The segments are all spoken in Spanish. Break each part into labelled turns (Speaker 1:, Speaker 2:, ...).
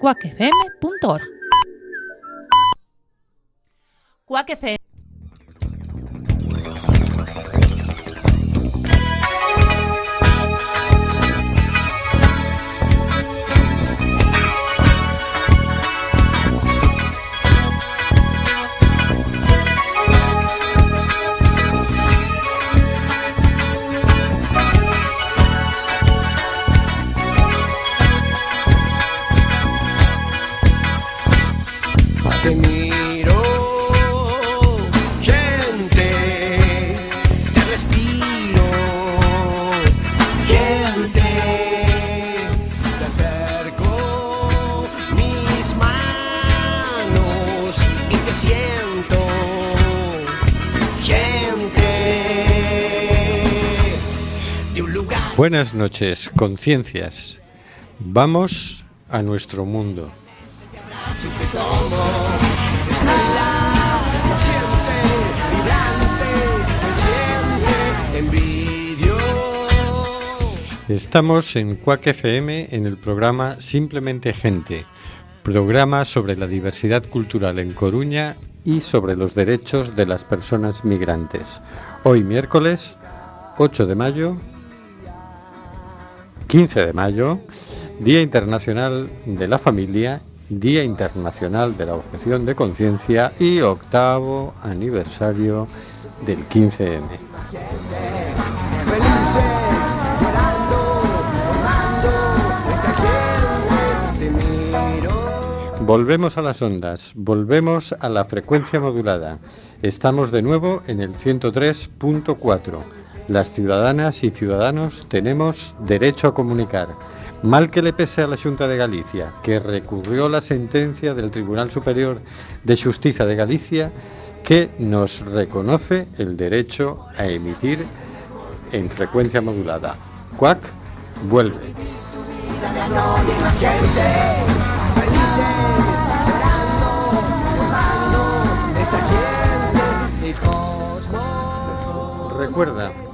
Speaker 1: cuacfm.org.
Speaker 2: Buenas noches, conciencias. Vamos a nuestro mundo. Estamos en Cuac FM en el programa Simplemente Gente, programa sobre la diversidad cultural en Coruña y sobre los derechos de las personas migrantes. Hoy miércoles 8 de mayo 15 de mayo, Día Internacional de la Familia, Día Internacional de la Objeción de Conciencia y octavo aniversario del 15M. Volvemos a las ondas, volvemos a la frecuencia modulada. Estamos de nuevo en el 103.4 las ciudadanas y ciudadanos tenemos derecho a comunicar. Mal que le pese a la Junta de Galicia, que recurrió la sentencia del Tribunal Superior de Justicia de Galicia, que nos reconoce el derecho a emitir en frecuencia modulada. Cuac vuelve. Recuerda,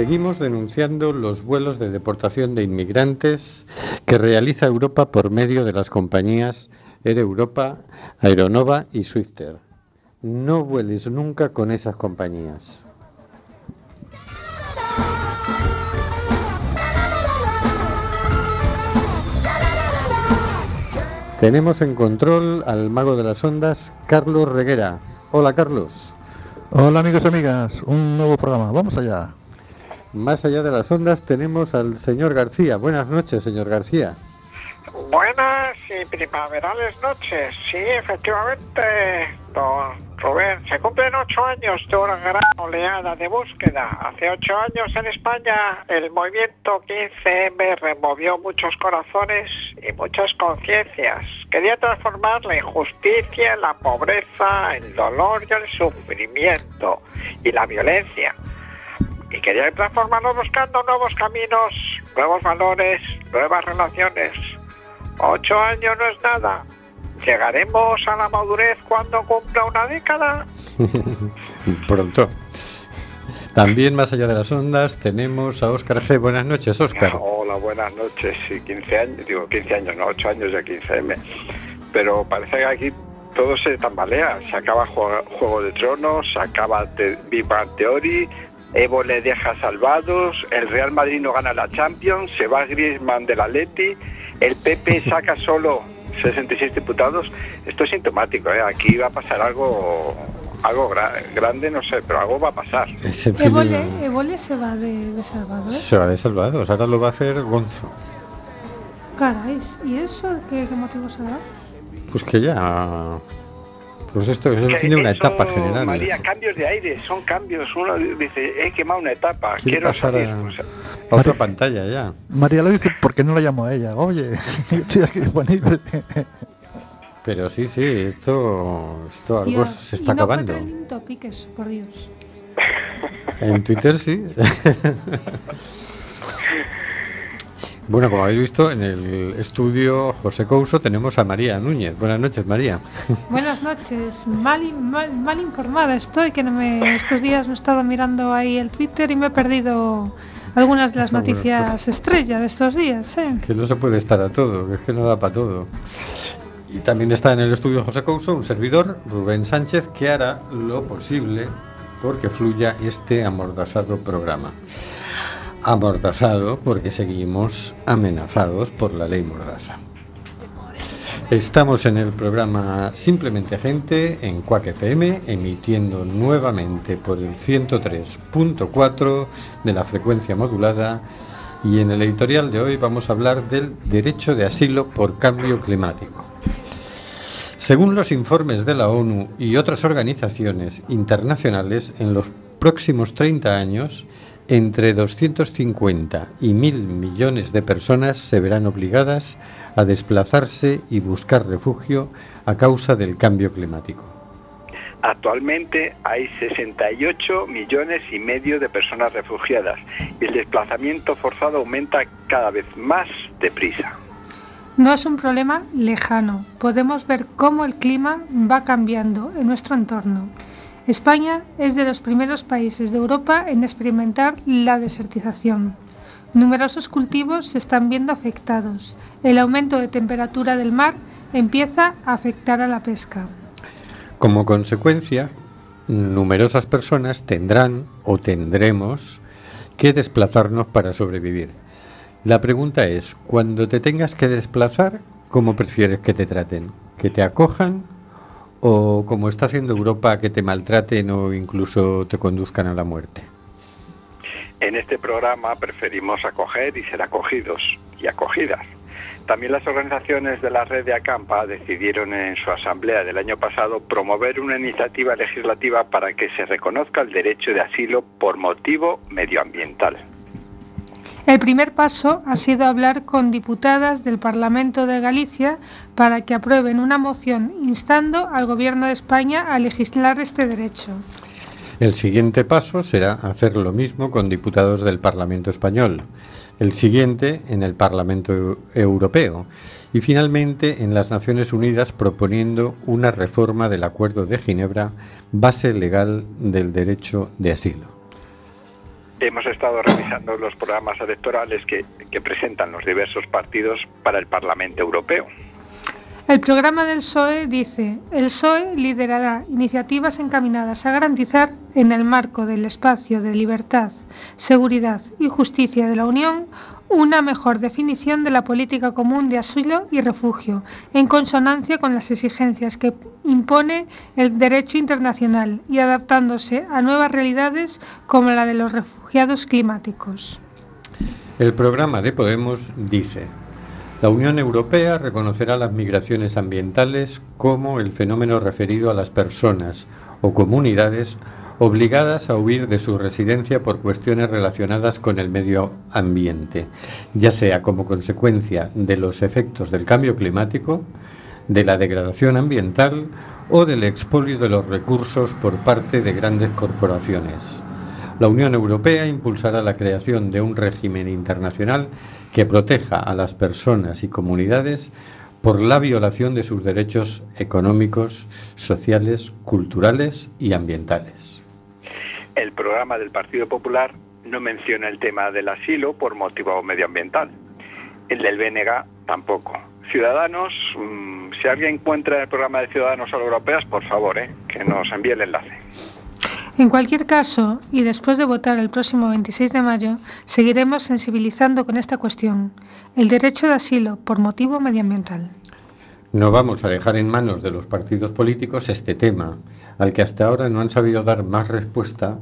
Speaker 2: Seguimos denunciando los vuelos de deportación de inmigrantes que realiza Europa por medio de las compañías Air Europa, Aeronova y Swifter. No vueles nunca con esas compañías. Tenemos en control al mago de las ondas, Carlos Reguera. Hola, Carlos.
Speaker 3: Hola, amigos y amigas. Un nuevo programa. Vamos allá.
Speaker 2: Más allá de las ondas tenemos al señor García. Buenas noches, señor García.
Speaker 4: Buenas y primaverales noches. Sí, efectivamente, don Rubén. Se cumplen ocho años de una gran oleada de búsqueda. Hace ocho años en España el movimiento 15M removió muchos corazones y muchas conciencias. Quería transformar la injusticia, la pobreza, el dolor y el sufrimiento y la violencia y quería transformarnos buscando nuevos caminos, nuevos valores, nuevas relaciones. Ocho años no es nada. ¿Llegaremos a la madurez cuando cumpla una década?
Speaker 2: Pronto. También más allá de las ondas tenemos a Óscar G. Buenas noches, Óscar.
Speaker 5: Hola, buenas noches. Sí, 15 años, digo 15 años, no 8 años ya 15M. Pero parece que aquí todo se tambalea. Se acaba Juego de Tronos, se acaba Big Bang Theory, Evo le deja salvados, el Real Madrid no gana la Champions, se va Griezmann del Atleti, el PP saca solo 66 diputados. Esto es sintomático, ¿eh? aquí va a pasar algo algo grande, no sé, pero algo va a pasar.
Speaker 6: Evole, se va de, Salvados.
Speaker 2: Se va de Salvados, ahora lo va a hacer Gonzo.
Speaker 6: Caray, ¿y eso qué, qué motivo se da?
Speaker 2: Pues que ya Pues esto es el fin de una etapa general.
Speaker 5: María, cambios de aire, son cambios. Uno dice, he quemado una etapa,
Speaker 2: Quiere
Speaker 5: quiero
Speaker 2: pasar
Speaker 5: salir.
Speaker 2: a,
Speaker 5: Pues,
Speaker 2: a otra pantalla ya.
Speaker 3: María lo dice porque no la llamo a ella. Oye, yo estoy aquí disponible.
Speaker 2: Pero sí, sí, esto, esto algo
Speaker 6: Dios,
Speaker 2: se está
Speaker 6: y no fue
Speaker 2: acabando.
Speaker 6: topic eso, por Dios.
Speaker 2: En Twitter sí. Bueno, como habéis visto, en el estudio José Couso tenemos a María Núñez. Buenas noches, María.
Speaker 6: Buenas noches. Mal, mal, mal informada estoy, que no me, estos días no he estado mirando ahí el Twitter y me he perdido algunas de las
Speaker 2: bueno,
Speaker 6: noticias
Speaker 2: pues-
Speaker 6: estrella de estos días. ¿eh?
Speaker 2: Que no se puede estar a todo, que es que no da para todo. Y también está en el estudio José Couso un servidor, Rubén Sánchez, que hará lo posible porque fluya este amordazado programa. Amordazado porque seguimos amenazados por la ley Mordaza. Estamos en el programa Simplemente Gente en Cuac FM, emitiendo nuevamente por el 103.4 de la frecuencia modulada. Y en el editorial de hoy vamos a hablar del derecho de asilo por cambio climático. Según los informes de la ONU y otras organizaciones internacionales, en los próximos 30 años, entre 250 y 1.000 millones de personas se verán obligadas a desplazarse y buscar refugio a causa del cambio climático.
Speaker 5: Actualmente hay 68 millones y medio de personas refugiadas y el desplazamiento forzado aumenta cada vez más deprisa.
Speaker 6: No es un problema lejano. Podemos ver cómo el clima va cambiando en nuestro entorno. España es de los primeros países de Europa en experimentar la desertización. Numerosos cultivos se están viendo afectados. El aumento de temperatura del mar empieza a afectar a la pesca.
Speaker 2: Como consecuencia, numerosas personas tendrán o tendremos que desplazarnos para sobrevivir. La pregunta es, cuando te tengas que desplazar, ¿cómo prefieres que te traten? ¿Que te acojan o como está haciendo Europa, que te maltraten o incluso te conduzcan a la muerte?
Speaker 5: En este programa preferimos acoger y ser acogidos y acogidas. También las organizaciones de la red de Acampa decidieron en su asamblea del año pasado promover una iniciativa legislativa para que se reconozca el derecho de asilo por motivo medioambiental.
Speaker 6: El primer paso ha sido hablar con diputadas del Parlamento de Galicia para que aprueben una moción instando al Gobierno de España a legislar este derecho.
Speaker 2: El siguiente paso será hacer lo mismo con diputados del Parlamento español, el siguiente en el Parlamento Eu- Europeo y finalmente en las Naciones Unidas proponiendo una reforma del Acuerdo de Ginebra, base legal del derecho de asilo.
Speaker 5: Hemos estado revisando los programas electorales que, que presentan los diversos partidos para el Parlamento Europeo.
Speaker 6: El programa del PSOE dice, el PSOE liderará iniciativas encaminadas a garantizar, en el marco del espacio de libertad, seguridad y justicia de la Unión, una mejor definición de la política común de asilo y refugio, en consonancia con las exigencias que impone el derecho internacional y adaptándose a nuevas realidades como la de los refugiados climáticos.
Speaker 2: El programa de Podemos dice, la Unión Europea reconocerá las migraciones ambientales como el fenómeno referido a las personas o comunidades obligadas a huir de su residencia por cuestiones relacionadas con el medio ambiente, ya sea como consecuencia de los efectos del cambio climático, de la degradación ambiental o del expolio de los recursos por parte de grandes corporaciones. La Unión Europea impulsará la creación de un régimen internacional que proteja a las personas y comunidades por la violación de sus derechos económicos, sociales, culturales y ambientales.
Speaker 5: El programa del Partido Popular no menciona el tema del asilo por motivo medioambiental. El del BNG tampoco. Ciudadanos, mmm, si alguien encuentra el programa de Ciudadanos Europeas, por favor, eh, que nos envíe el enlace.
Speaker 6: En cualquier caso, y después de votar el próximo 26 de mayo, seguiremos sensibilizando con esta cuestión, el derecho de asilo por motivo medioambiental.
Speaker 2: No vamos a dejar en manos de los partidos políticos este tema, al que hasta ahora no han sabido dar más respuesta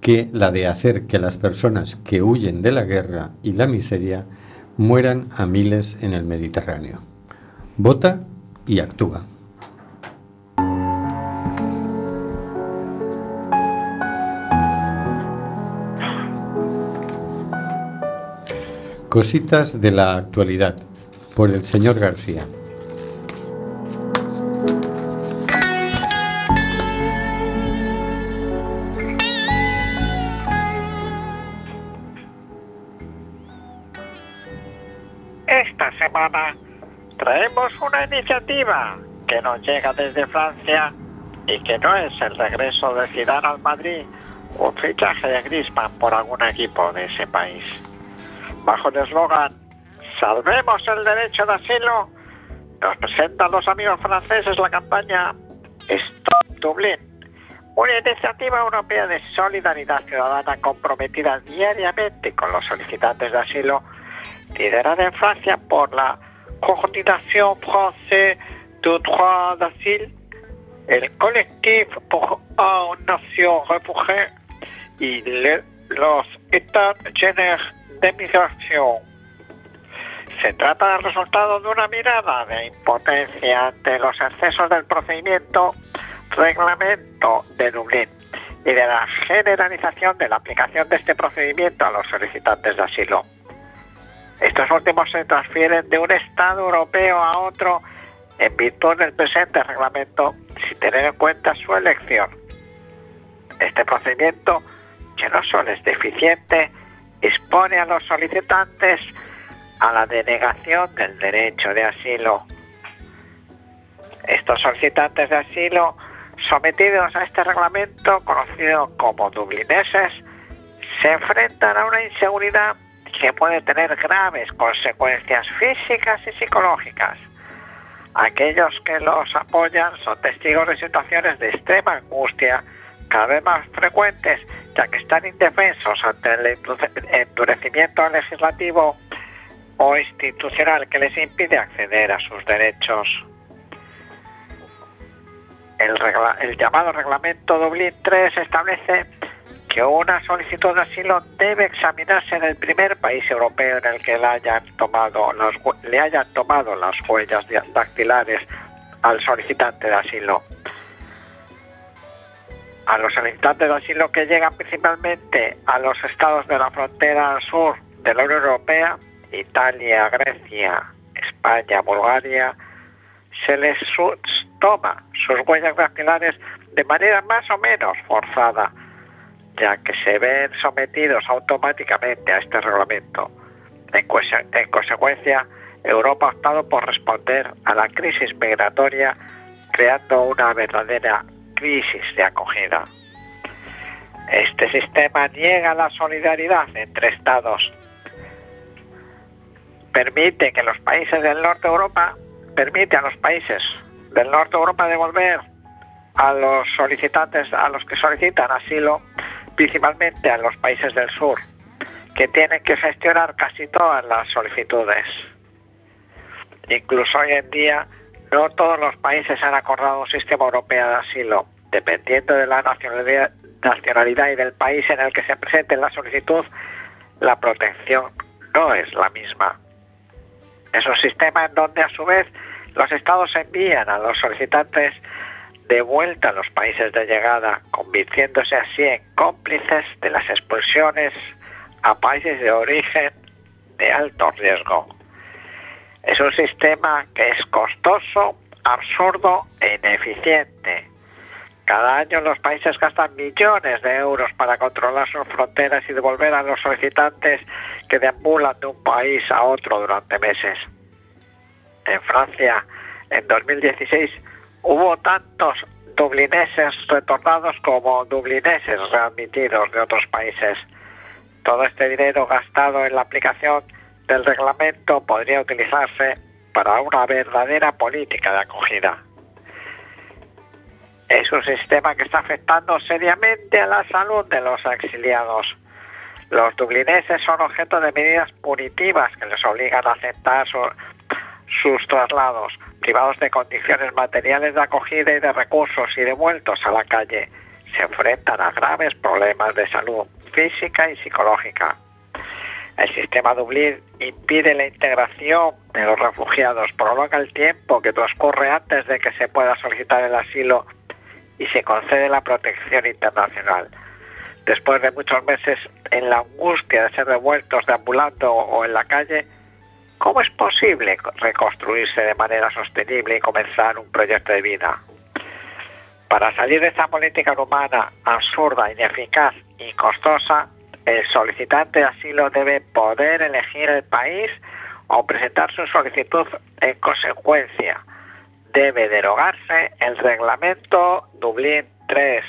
Speaker 2: que la de hacer que las personas que huyen de la guerra y la miseria mueran a miles en el Mediterráneo. Vota y actúa. Cositas de la actualidad, por el señor García.
Speaker 4: Esta semana traemos una iniciativa que nos llega desde Francia y que no es el regreso de Zidane al Madrid o fichaje de Griezmann por algún equipo de ese país. Bajo el eslogan Salvemos el derecho de asilo, nos presentan los amigos franceses la campaña Stop Dublín, una iniciativa europea de solidaridad ciudadana comprometida diariamente con los solicitantes de asilo, liderada en Francia por la Coordination Française du Droit d'Asile, el Collectif pour une Nation Refugiée y los États généraux de migración. Se trata del resultado de una mirada de impotencia ante los excesos del procedimiento reglamento de Dublín y de la generalización de la aplicación de este procedimiento a los solicitantes de asilo. Estos últimos se transfieren de un Estado europeo a otro en virtud del presente reglamento sin tener en cuenta su elección. Este procedimiento, que no solo es deficiente, expone a los solicitantes a la denegación del derecho de asilo. Estos solicitantes de asilo sometidos a este reglamento, conocido como dublineses, se enfrentan a una inseguridad que puede tener graves consecuencias físicas y psicológicas. Aquellos que los apoyan son testigos de situaciones de extrema angustia, cada vez más frecuentes, ya que están indefensos ante el endu- endurecimiento legislativo o institucional que les impide acceder a sus derechos. El, llamado reglamento Dublín 3 establece que una solicitud de asilo debe examinarse en el primer país europeo en el que le hayan tomado, hue- le hayan tomado las huellas dactilares al solicitante de asilo. A los solicitantes de asilo que llegan principalmente a los estados de la frontera sur de la Unión Europea, Italia, Grecia, España, Bulgaria, se les toma sus huellas dactilares de manera más o menos forzada, ya que se ven sometidos automáticamente a este reglamento. En, en consecuencia, Europa ha optado por responder a la crisis migratoria creando una verdadera crisis de acogida. Este sistema niega la solidaridad entre Estados. Permite que los países del norte de Europa, permite a los países del norte de Europa devolver a los solicitantes, a los que solicitan asilo, principalmente a los países del sur, que tienen que gestionar casi todas las solicitudes. Incluso hoy en día no todos los países han acordado un sistema europeo de asilo. Dependiendo de la nacionalidad, y del país en el que se presente la solicitud, la protección no es la misma. Es un sistema en donde a su vez los estados envían a los solicitantes de vuelta a los países de llegada, convirtiéndose así en cómplices de las expulsiones a países de origen de alto riesgo. Es un sistema que es costoso, absurdo e ineficiente. Cada año los países gastan millones de euros para controlar sus fronteras y devolver a los solicitantes que deambulan de un país a otro durante meses. En Francia, en 2016, hubo tantos dublineses retornados como dublineses readmitidos de otros países. Todo este dinero gastado en la aplicación del reglamento podría utilizarse para una verdadera política de acogida. Es un sistema que está afectando seriamente a la salud de los exiliados. Los dublineses son objeto de medidas punitivas que les obligan a aceptar su- sus traslados, privados de condiciones materiales de acogida y de recursos y devueltos a la calle. Se enfrentan a graves problemas de salud física y psicológica. El sistema Dublín impide la integración de los refugiados, prolonga el tiempo que transcurre antes de que se pueda solicitar el asilo y se concede la protección internacional. después de muchos meses en la búsqueda de ser devueltos deambulando o en la calle, ¿cómo es posible reconstruirse de manera sostenible y comenzar un proyecto de vida? Para salir de esta política humana absurda, ineficaz y costosa, el solicitante de asilo debe poder elegir el país o presentar su solicitud en consecuencia. Debe derogarse el reglamento Dublín 3.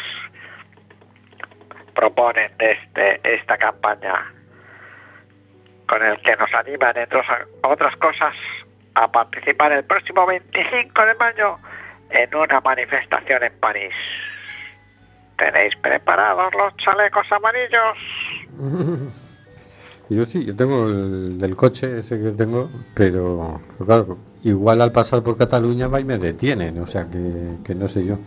Speaker 4: Proponen desde esta campaña con el que nos animan, entre otras cosas, a participar el próximo 25 de mayo en una manifestación en París. ¿Tenéis preparados los chalecos amarillos?
Speaker 2: Yo sí, yo tengo el del coche ese que tengo, pero claro, igual al pasar por Cataluña va y me detienen, o sea que, no sé yo.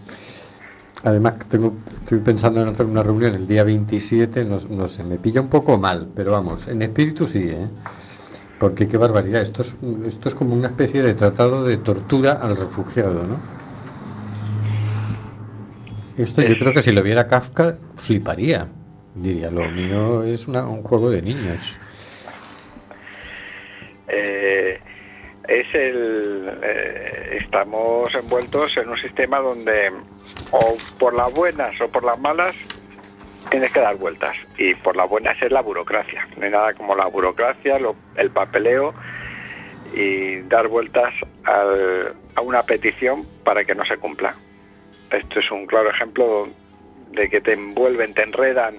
Speaker 2: Además, tengo, estoy pensando en hacer una reunión el día 27, no, no, sé, me pilla un poco mal, pero vamos, en espíritu sí, ¿eh? Porque qué barbaridad, esto es, esto es como una especie de tratado de tortura al refugiado, ¿no? Esto yo creo que si lo viera Kafka, fliparía. Diría, lo mío es un juego de niños.
Speaker 5: Eh, es el eh, estamos envueltos en un sistema donde o por las buenas o por las malas tienes que dar vueltas y por las buenas es la burocracia no hay nada como la burocracia el papeleo y dar vueltas a una petición para que no se cumpla esto es un claro ejemplo de que te envuelven te enredan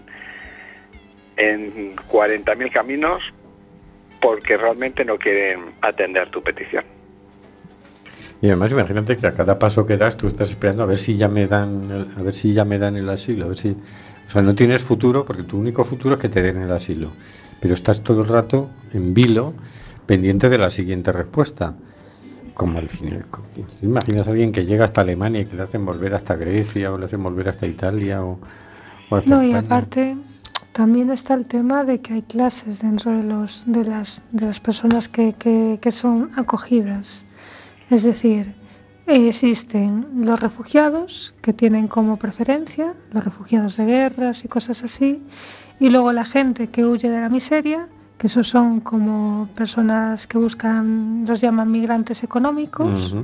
Speaker 5: en 40.000 caminos porque realmente no quieren atender tu petición.
Speaker 2: Y además imagínate que a cada paso que das tú estás esperando a ver si ya me dan el, a ver si ya me dan el asilo, a ver si o sea, no tienes futuro porque tu único futuro es que te den el asilo, pero estás todo el rato en vilo pendiente de la siguiente respuesta. Como al final, imaginas a alguien que llega hasta Alemania y que le hacen volver hasta Grecia o le hacen volver hasta Italia o,
Speaker 6: hasta No, y aparte también está el tema de que hay clases dentro de, los, de, las, de las personas que, que, son acogidas. Es decir, existen los refugiados que tienen como preferencia, los refugiados de guerras y cosas así, y luego la gente que huye de la miseria, que esos son como personas que buscan, los llaman migrantes económicos,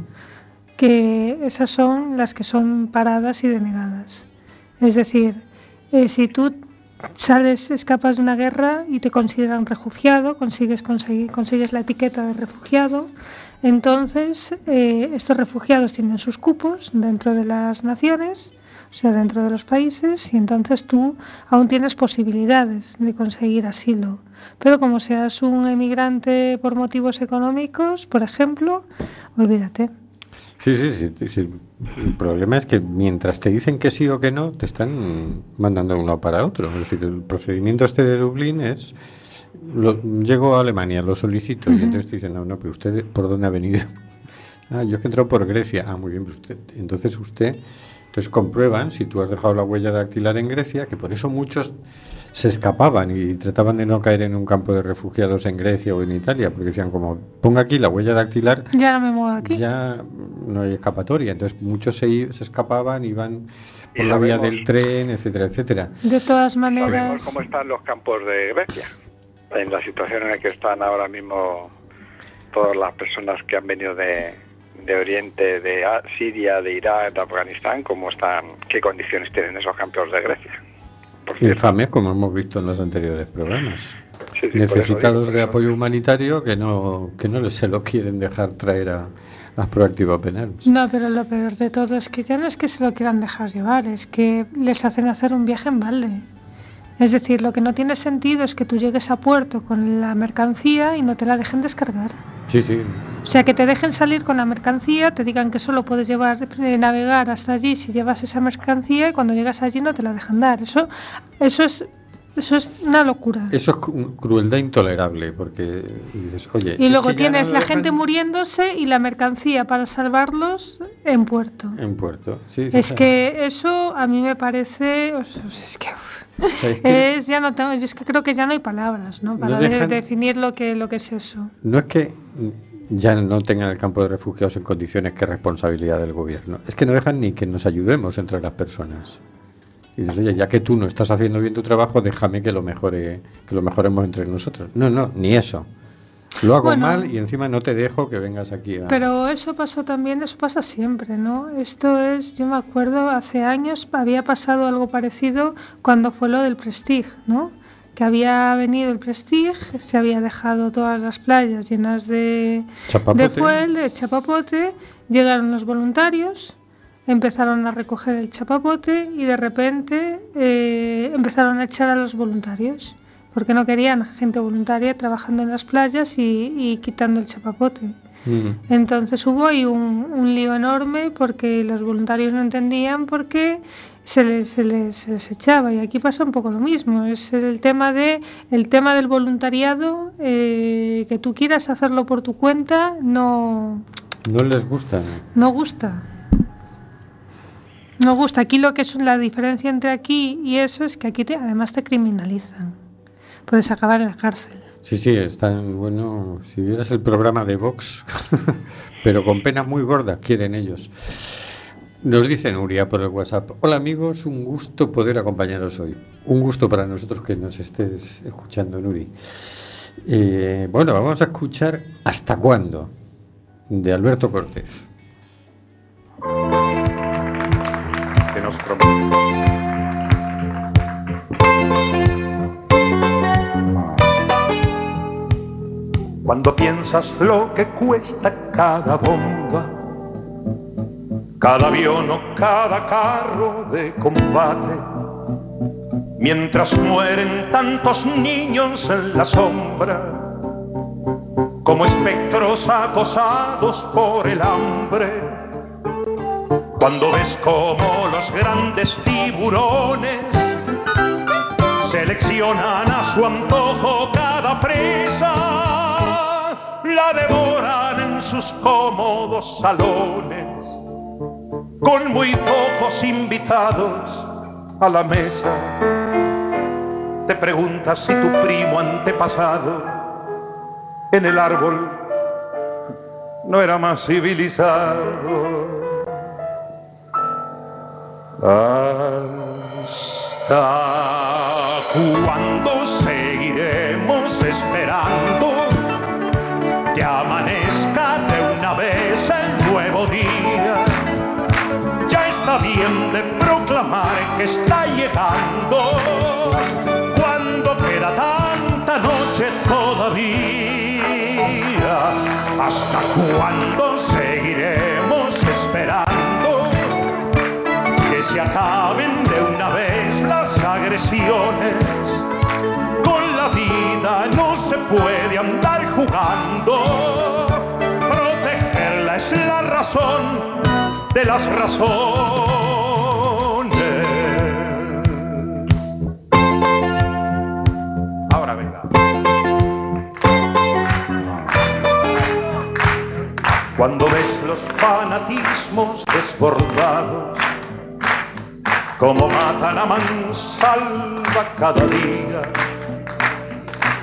Speaker 6: que esas son las que son paradas y denegadas. Es decir, eh, si tú sales, escapas de una guerra y te consideran refugiado, consigues, consigues la etiqueta de refugiado. Entonces, eh, estos refugiados tienen sus cupos dentro de las naciones, sea, dentro de los países, y entonces tú aún tienes posibilidades de conseguir asilo. Pero como seas un emigrante por motivos económicos, por ejemplo, olvídate.
Speaker 2: Sí, sí, sí, El problema es que mientras te dicen que sí o que no, te están mandando uno para otro. Es decir, el procedimiento este de Dublín es... Lo, llego a Alemania, lo solicito y entonces te dicen, no, no, pero usted, ¿por dónde ha venido? ah, yo es que he entrado por Grecia. Ah, muy bien, pues usted, entonces usted... Entonces comprueban si tú has dejado la huella dactilar en Grecia, que por eso muchos se escapaban y trataban de no caer en un campo de refugiados en Grecia o en Italia, porque decían como, ponga aquí la huella dactilar,
Speaker 6: ya no me muevo aquí.
Speaker 2: Ya no hay escapatoria. Entonces muchos se, se escapaban, iban por la vía del tren, etcétera, etcétera.
Speaker 6: De todas maneras...
Speaker 5: cómo están los campos de Grecia, en la situación en la que están ahora mismo todas las personas que han venido de, de Oriente, de Siria, de Irak, de Afganistán, cómo están, qué condiciones tienen esos campos de Grecia.
Speaker 2: Infames, como hemos visto en los anteriores programas. Necesitados de apoyo humanitario que no, que no se lo quieren dejar traer a, a Proactiva Penal.
Speaker 6: No, pero lo peor de todo es que ya no es que se lo quieran dejar llevar, es que les hacen hacer un viaje en balde. Es decir, lo que no tiene sentido es que tú llegues a puerto con la mercancía y no te la dejen descargar.
Speaker 2: Sí, sí.
Speaker 6: O sea, que te dejen salir con la mercancía, te digan que solo puedes llevar, eh, navegar hasta allí si llevas esa mercancía y cuando llegas allí no te la dejan dar. Eso, eso es eso es una locura.
Speaker 2: Eso es crueldad intolerable, porque oye.
Speaker 6: Y luego tienes la gente muriéndose y la mercancía para salvarlos en puerto.
Speaker 2: En puerto, sí.
Speaker 6: Es que eso a mí me parece. es que. es, ya no tengo, es que creo que ya no hay palabras, ¿no? Para definir lo que, lo que es eso.
Speaker 2: No es que ya no tengan el campo de refugiados en condiciones que es responsabilidad del gobierno. Es que no dejan ni que nos ayudemos entre las personas. Y dices, oye, ya que tú no estás haciendo bien tu trabajo, déjame que lo mejore, que lo mejoremos entre nosotros. No, no, ni eso. Lo hago
Speaker 6: Bueno.
Speaker 2: mal y encima no te dejo que vengas aquí a...
Speaker 6: Pero eso pasó también, eso pasa siempre, ¿no? Esto es, yo me acuerdo, hace años había pasado algo parecido cuando fue lo del Prestige, ¿no? Que había venido el Prestige, se había dejado todas las playas llenas de,
Speaker 2: Chapapote.
Speaker 6: de fuel, de chapapote, llegaron los voluntarios, empezaron a recoger el chapapote y de repente eh, empezaron a echar a los voluntarios, porque no querían gente voluntaria trabajando en las playas y, y quitando el chapapote.
Speaker 2: Mm.
Speaker 6: Entonces hubo ahí un, un lío enorme porque los voluntarios no entendían por qué se les, se, les, se les echaba y aquí pasa un poco lo mismo es el tema de el tema del voluntariado eh, que tú quieras hacerlo por tu cuenta no
Speaker 2: No les gusta.
Speaker 6: no gusta no gusta aquí lo que es la diferencia entre aquí y eso es que aquí te- además te criminalizan puedes acabar en la cárcel
Speaker 2: Sí, sí, están, bueno, si vieras el programa de Vox, pero con penas muy gordas quieren ellos. Nos dice Nuria por el WhatsApp, hola amigos, un gusto poder acompañaros hoy. Un gusto para nosotros que nos estés escuchando, Nuri. Eh, bueno, vamos a escuchar ¿Hasta cuándo? de Alberto Cortés.
Speaker 1: Cuando piensas lo que cuesta cada bomba, cada avión o cada carro de combate, mientras mueren tantos niños en la sombra, como espectros acosados por el hambre cuando ves como los grandes tiburones seleccionan a su antojo cada presa, la devoran en sus cómodos salones, con muy pocos invitados a la mesa. Te preguntas si tu primo antepasado en el árbol no era más civilizado. ¿Hasta cuándo seguiremos esperando que amanezca de una vez el nuevo día? Ya está bien de proclamar que está llegando cuando queda tanta noche todavía. ¿Hasta cuándo seguiremos esperando? Se acaben de una vez las agresiones. Con la vida no se puede andar jugando. Protegerla es la razón de las razones. Ahora venga. Cuando ves los fanatismos desbordados como matan a mansalva cada día,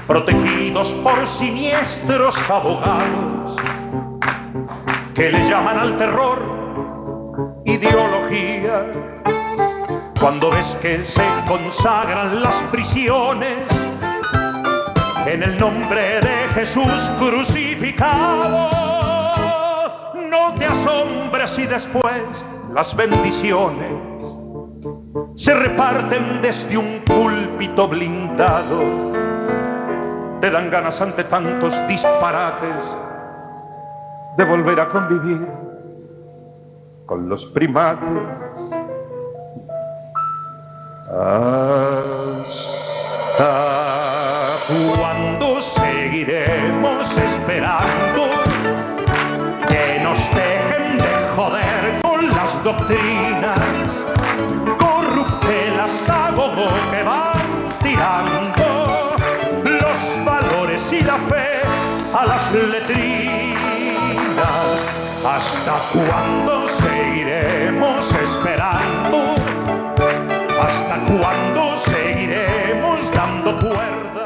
Speaker 1: protegidos por siniestros abogados que le llaman al terror ideología. Cuando ves que se consagran las prisiones en el nombre de Jesús crucificado, no te asombres si después las bendiciones se reparten desde un púlpito blindado. Te dan ganas ante tantos disparates de volver a convivir con los primates. ¿Hasta cuándo seguiremos esperando que nos dejen de joder con las doctrinas? Gogo que van tirando los valores y la fe a las letrinas. ¿Hasta cuándo seguiremos esperando? ¿Hasta cuándo seguiremos dando cuerda?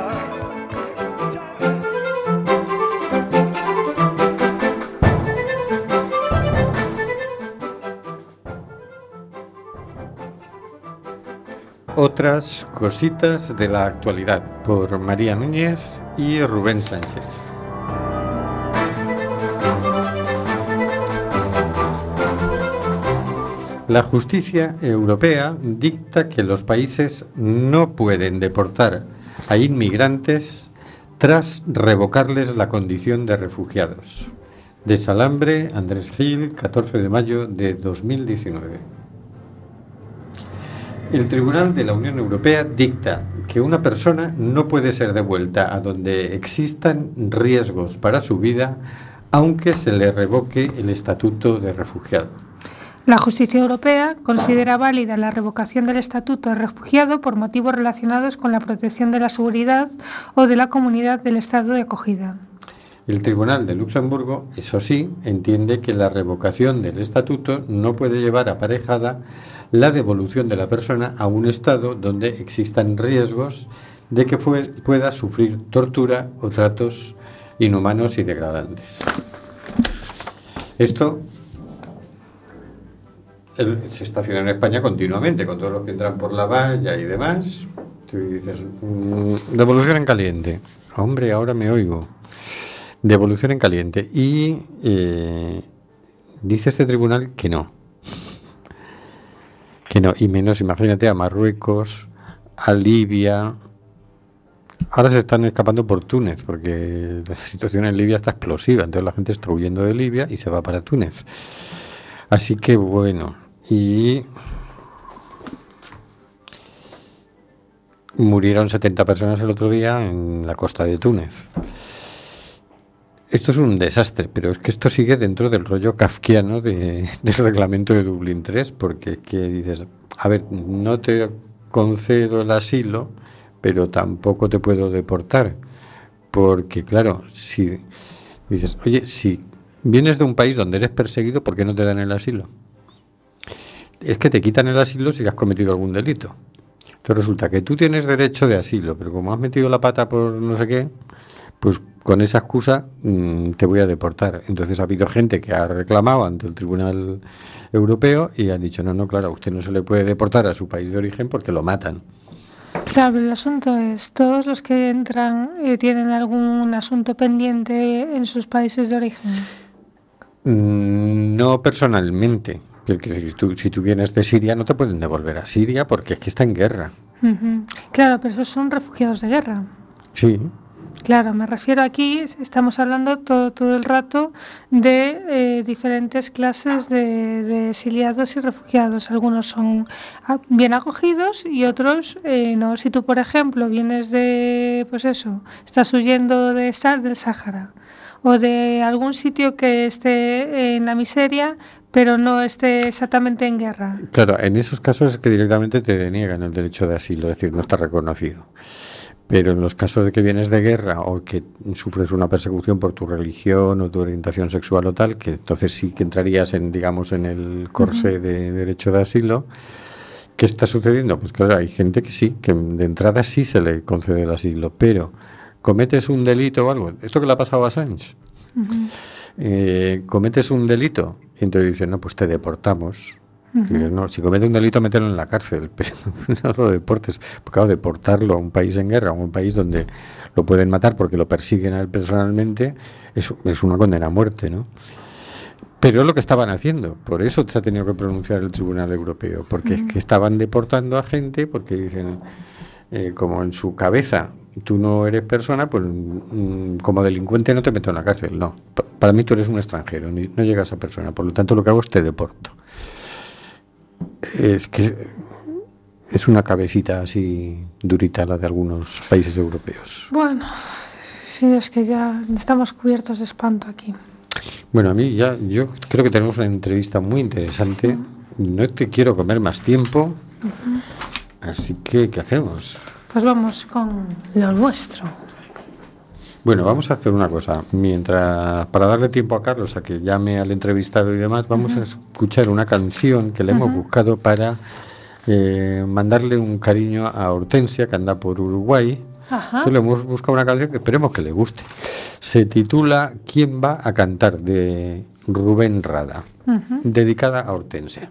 Speaker 2: Otras cositas de la actualidad por María Núñez y Rubén Sánchez. La justicia europea dicta que los países no pueden deportar a inmigrantes tras revocarles la condición de refugiados. De Salambre, Andrés Gil, 14 de mayo de 2019. El Tribunal de la Unión Europea dicta que una persona no puede ser devuelta a donde existan riesgos para su vida aunque se le revoque el estatuto de refugiado.
Speaker 6: La justicia europea considera válida la revocación del estatuto de refugiado por motivos relacionados con la protección de la seguridad o de la comunidad del estado de acogida.
Speaker 2: El Tribunal de Luxemburgo, eso sí, entiende que la revocación del estatuto no puede llevar aparejada la devolución de la persona a un estado donde existan riesgos de que pueda sufrir tortura o tratos inhumanos y degradantes. Esto se estaciona en España continuamente, con todos los que entran por la valla y demás. Tú dices, mm, devolución en caliente. Hombre, ahora me oigo. Devolución en caliente. Y eh, dice este tribunal que no. Y menos, imagínate, a Marruecos, a Libia. Ahora se están escapando por Túnez, porque la situación en Libia está explosiva. Entonces la gente está huyendo de Libia y se va para Túnez. Así que bueno, y murieron 70 personas el otro día en la costa de Túnez. Esto es un desastre, pero es que esto sigue dentro del rollo kafkiano de, del reglamento de Dublín 3, porque que dices, a ver, no te concedo el asilo, pero tampoco te puedo deportar, porque claro, si dices, oye, si vienes de un país donde eres perseguido, ¿por qué no te dan el asilo? es que te quitan el asilo si has cometido algún delito. Entonces resulta que tú tienes derecho de asilo, pero como has metido la pata por no sé qué, pues con esa excusa mm, te voy a deportar. Entonces ha habido gente que ha reclamado ante el Tribunal Europeo y han dicho, no, no, claro, a usted no se le puede deportar a su país de origen porque lo matan.
Speaker 6: Claro, el asunto es, todos los que entran eh, tienen algún asunto pendiente en sus países de origen.
Speaker 2: Mm, no personalmente, si tú, si tú vienes de Siria no te pueden devolver a Siria porque es que está en guerra.
Speaker 6: Claro, pero esos son refugiados de guerra.
Speaker 2: Sí.
Speaker 6: Claro, me refiero aquí, estamos hablando todo, todo el rato de eh, diferentes clases de, exiliados y refugiados. Algunos son ah, bien acogidos y otros eh, no. Si tú, por ejemplo, vienes de, pues eso, estás huyendo de, del Sáhara o de algún sitio que esté en la miseria, pero no esté exactamente en guerra.
Speaker 2: Claro, en esos casos es que directamente te deniegan el derecho de asilo, es decir, no está reconocido. Pero en los casos de que vienes de guerra o que sufres una persecución por tu religión o tu orientación sexual o tal, que entonces sí que entrarías en, digamos, en el corsé de derecho de asilo. ¿Qué está sucediendo? Pues claro, hay gente que sí, que de entrada sí se le concede el asilo, pero cometes un delito o algo, esto que le ha pasado a Sánchez, eh, cometes un delito, y entonces dicen, no, pues te deportamos. No, si comete un delito, mételo en la cárcel, pero no lo deportes. Porque claro, deportarlo a un país en guerra, a un país donde lo pueden matar porque lo persiguen a él personalmente, es, es una condena a muerte, ¿no? Pero es lo que estaban haciendo, por eso se ha tenido que pronunciar el Tribunal Europeo, porque es que estaban deportando a gente, porque dicen, eh, como en su cabeza tú no eres persona, pues mm, como delincuente no te meto en la cárcel. No, para mí tú eres un extranjero, no llegas a persona. Por lo tanto, lo que hago es te deporto. Es que es una cabecita así durita la de algunos países europeos.
Speaker 6: Bueno, sí, es que ya estamos cubiertos de espanto aquí.
Speaker 2: Bueno, a mí ya, yo creo que tenemos una entrevista muy interesante. No te quiero comer más tiempo. Así que, ¿qué hacemos?
Speaker 6: Pues vamos con lo nuestro.
Speaker 2: Bueno, vamos a hacer una cosa. Mientras, para darle tiempo a Carlos a que llame al entrevistado y demás, vamos a escuchar una canción que le hemos buscado para eh, mandarle un cariño a Hortensia, que anda por Uruguay. Entonces le hemos buscado una canción que esperemos que le guste. Se titula ¿Quién va a cantar? de Rubén Rada, dedicada a Hortensia.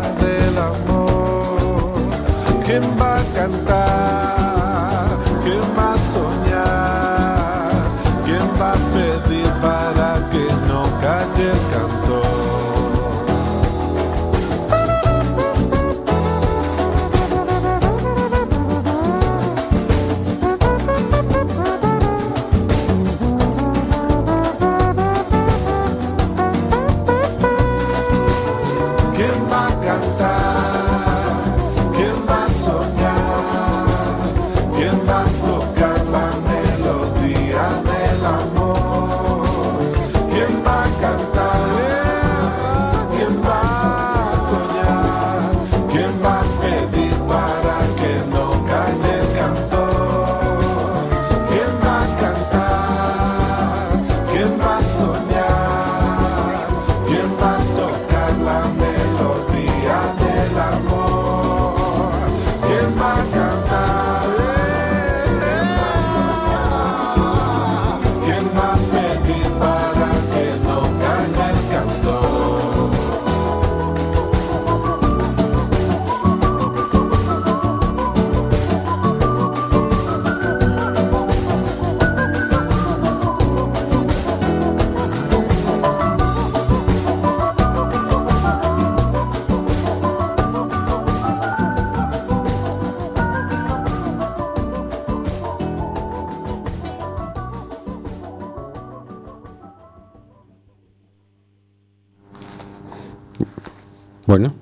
Speaker 7: del amor? ¿Quién va a cantar? ¿Quién va a soñar? ¿Quién va a pedir para que no calle el cantor?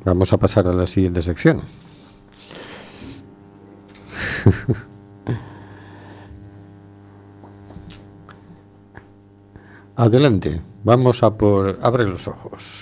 Speaker 2: Vamos a pasar a la siguiente sección. Adelante, vamos a por Abre los ojos.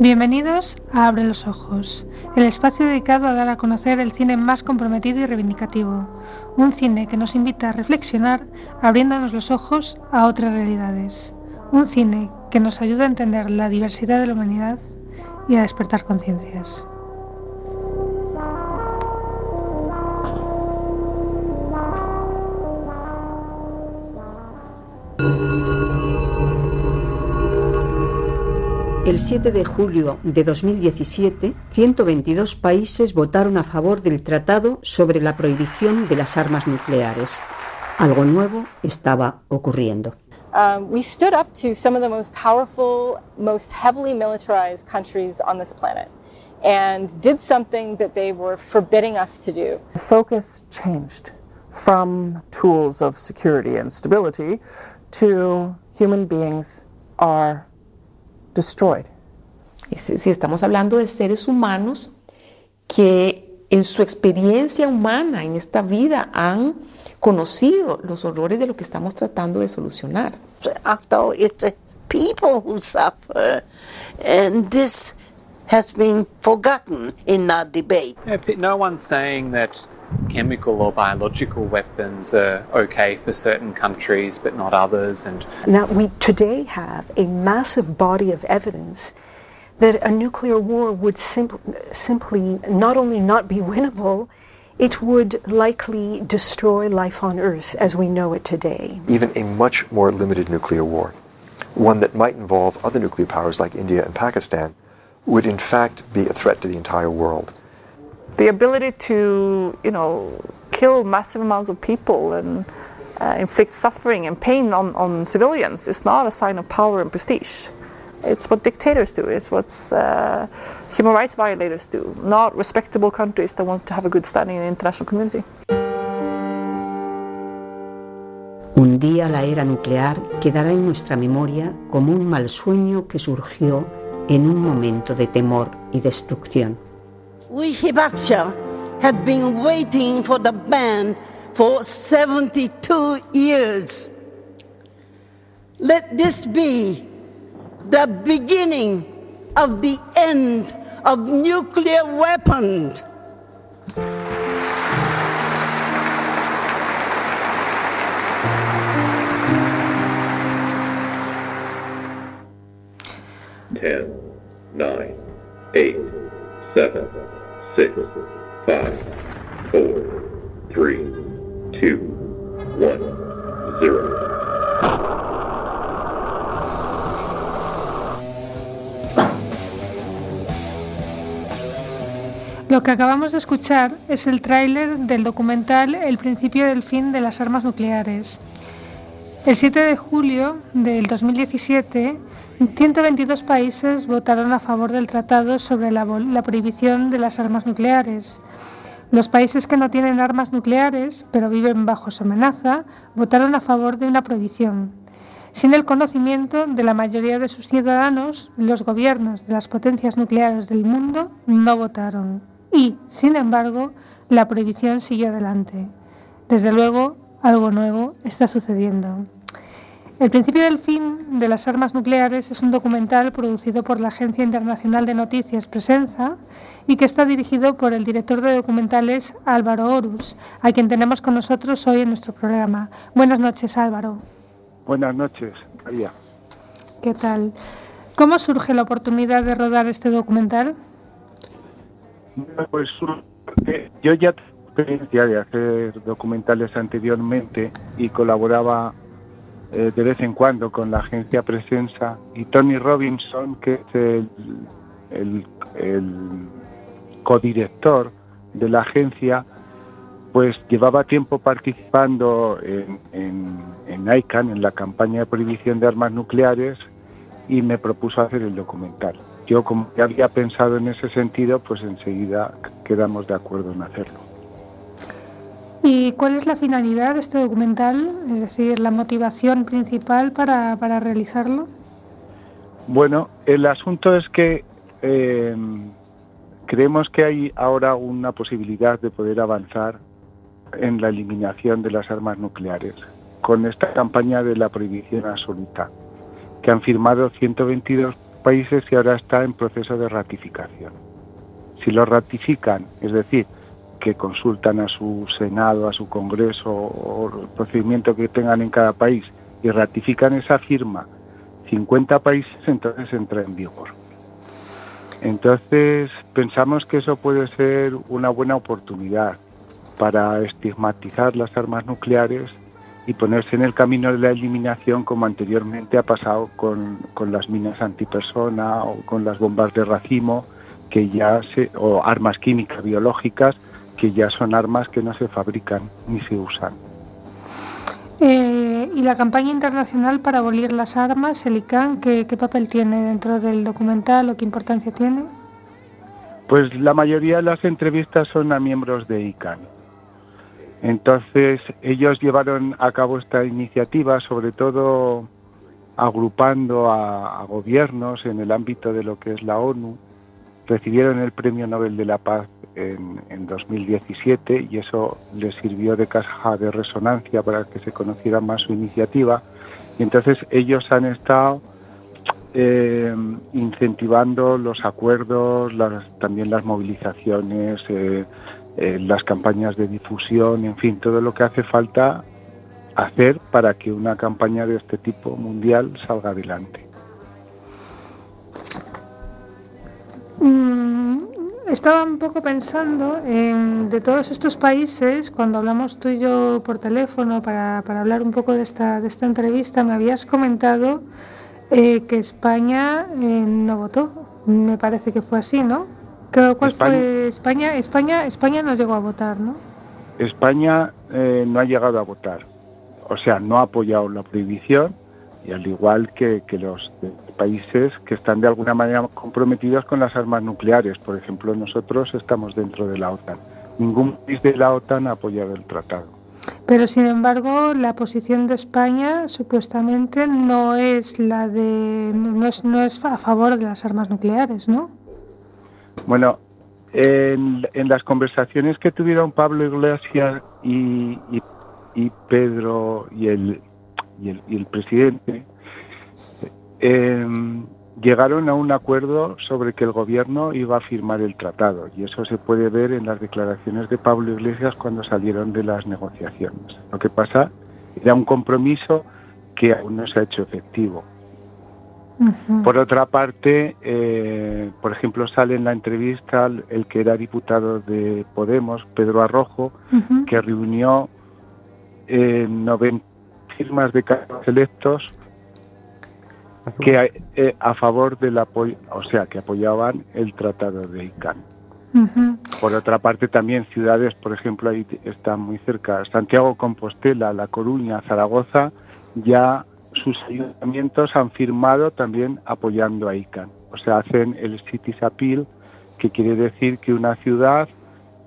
Speaker 6: Bienvenidos a Abre los Ojos, el espacio dedicado a dar a conocer el cine más comprometido y reivindicativo. Un cine que nos invita a reflexionar abriéndonos los ojos a otras realidades. Un cine que nos ayuda a entender la diversidad de la humanidad y a despertar conciencias.
Speaker 8: El 7 de julio de 2017, 122 países votaron a favor del Tratado sobre la prohibición de las armas nucleares. Algo nuevo estaba ocurriendo.
Speaker 9: Um, we stood up to some of the most powerful, most heavily militarized countries on this planet and did something that they were forbidding us to do.
Speaker 10: The focus changed from tools of security and stability to
Speaker 9: human beings are destroyed.
Speaker 10: Si si estamos hablando de seres humanos que en su experiencia humana en esta vida han conocido los horrores de lo que estamos tratando de solucionar.
Speaker 11: Although it's the people who suffer, and this has been forgotten in our debate.
Speaker 12: No one's saying that chemical or biological weapons are okay for certain countries but not others and
Speaker 13: Now, we today have a massive body of evidence that a nuclear war would simp- simply not only not be winnable, it would likely destroy life on Earth as we know it today.
Speaker 14: even a much more limited nuclear war, one that might involve other nuclear powers like India and Pakistan, would in fact be a threat to the entire world.
Speaker 15: The ability to, you know, kill massive amounts of people and uh, inflict suffering and pain on, on civilians is not a sign of power and prestige. It's what dictators do. It's what uh, human rights violators do. Not respectable countries that want to have a good standing in the international community.
Speaker 8: Un día la era nuclear quedará en nuestra memoria como un mal sueño que surgió en un momento de temor y destrucción.
Speaker 11: We Hibakusha had been waiting for the ban for 72 years. Let this be the beginning of the end of nuclear weapons.
Speaker 16: Ten, nine, eight, seven, six, five, four, three, two, one, zero.
Speaker 6: Lo que acabamos de escuchar es el tráiler del documental El principio del fin de las armas nucleares. El 7 de julio del 2017, 122 países votaron a favor del tratado sobre la, prohibición de las armas nucleares. Los países que no tienen armas nucleares, pero viven bajo su amenaza, votaron a favor de una prohibición. Sin el conocimiento de la mayoría de sus ciudadanos, los gobiernos de las potencias nucleares del mundo no votaron. Y, sin embargo, la prohibición siguió adelante. Desde luego, algo nuevo está sucediendo. El principio del fin de las armas nucleares es un documental producido por la Agencia Internacional de Noticias Presenza y que está dirigido por el director de documentales Álvaro Horus, a quien tenemos con nosotros hoy en nuestro programa. Buenas noches, Álvaro.
Speaker 17: Buenas noches, María.
Speaker 6: ¿Qué tal? ¿Cómo surge la oportunidad de rodar este documental?
Speaker 17: Pues yo ya tengo experiencia de hacer documentales anteriormente y colaboraba eh, de vez en cuando con la agencia Presenza y Tony Robinson, que es el, el- codirector de la agencia, pues llevaba tiempo participando en, en, en ICANN, en la campaña de prohibición de armas nucleares, y me propuso hacer el documental. Yo, como ya había pensado en ese sentido, pues enseguida quedamos de acuerdo en hacerlo.
Speaker 6: ¿Y cuál es la finalidad de este documental? Es decir, la motivación principal para, para realizarlo.
Speaker 17: Bueno, el asunto es que eh, creemos que hay ahora una posibilidad de poder avanzar en la eliminación de las armas nucleares con esta campaña de la prohibición absoluta que han firmado 122 países y ahora está en proceso de ratificación. Si lo ratifican, es decir, que consultan a su Senado, a su Congreso o el procedimiento que tengan en cada país y ratifican esa firma 50 países, entonces entra en vigor. Entonces pensamos que eso puede ser una buena oportunidad para estigmatizar las armas nucleares y ponerse en el camino de la eliminación como anteriormente ha pasado con, con las minas antipersona o con las bombas de racimo que ya se, o armas químicas biológicas que ya son armas que no se fabrican ni se usan.
Speaker 6: Eh, ¿Y la campaña internacional para abolir las armas, el ICANN, ¿qué, qué papel tiene dentro del documental o qué importancia tiene?
Speaker 17: Pues la mayoría de las entrevistas son a miembros de ICANN. Entonces ellos llevaron a cabo esta iniciativa sobre todo agrupando a, a gobiernos en el ámbito de lo que es la ONU. Recibieron el Premio Nobel de la Paz en, en 2017 y eso les sirvió de caja de resonancia para que se conociera más su iniciativa. Y entonces ellos han estado eh, incentivando los acuerdos, las- también las movilizaciones, eh, eh, las campañas de difusión, en fin, todo lo que hace falta hacer para que una campaña de este tipo mundial salga adelante.
Speaker 6: Mm, estaba un poco pensando en de todos estos países, cuando hablamos tú y yo por teléfono para, para hablar un poco de esta, de esta entrevista, me habías comentado eh, que España eh, no votó. Me parece que fue así, ¿no? ¿Qué- ¿Cuál
Speaker 17: España-
Speaker 6: fue España? España? España no llegó a votar, ¿no?
Speaker 17: España eh, no ha llegado a votar, o sea, no ha apoyado la prohibición y al igual que, que los países que están de alguna manera comprometidos con las armas nucleares. Por ejemplo, nosotros estamos dentro de la OTAN. Ningún país de la OTAN ha apoyado el tratado.
Speaker 6: Pero sin embargo, la posición de España supuestamente no es la de no es, no es a favor de las armas nucleares, ¿no?
Speaker 17: Bueno, en, en las conversaciones que tuvieron Pablo Iglesias y, y- y Pedro y el, y el, y el presidente, eh, llegaron a un acuerdo sobre que el gobierno iba a firmar el tratado y eso se puede ver en las declaraciones de Pablo Iglesias cuando salieron de las negociaciones. Lo que pasa era un compromiso que aún no se ha hecho efectivo. Por otra parte, eh, por ejemplo, sale en la entrevista el, que era diputado de Podemos, Pedro Arrojo, que reunió eh, 90 firmas de cargos electos que eh, a favor del apoyo, o sea, que apoyaban el tratado de ICANN. Por otra parte, también ciudades, por ejemplo, ahí están muy cerca, Santiago Compostela, La Coruña, Zaragoza, ya sus ayuntamientos han firmado también apoyando a ICANN. O sea, hacen el Cities Appeal, que quiere decir que una ciudad,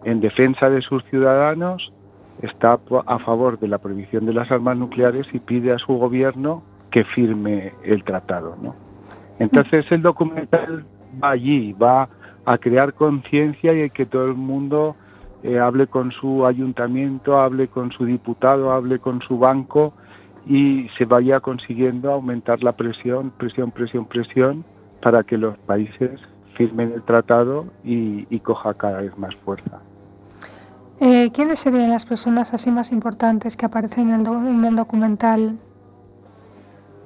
Speaker 17: en defensa de sus ciudadanos, está a favor de la prohibición de las armas nucleares y pide a su gobierno que firme el tratado. ¿no? Entonces el documental va allí, va a crear conciencia y que todo el mundo eh, hable con su ayuntamiento, hable con su diputado, hable con su banco y se vaya consiguiendo aumentar la presión, presión, presión, presión para que los países firmen el tratado y, y coja cada vez más fuerza.
Speaker 6: Eh, ¿Quiénes serían las personas así más importantes que aparecen en el, en el documental?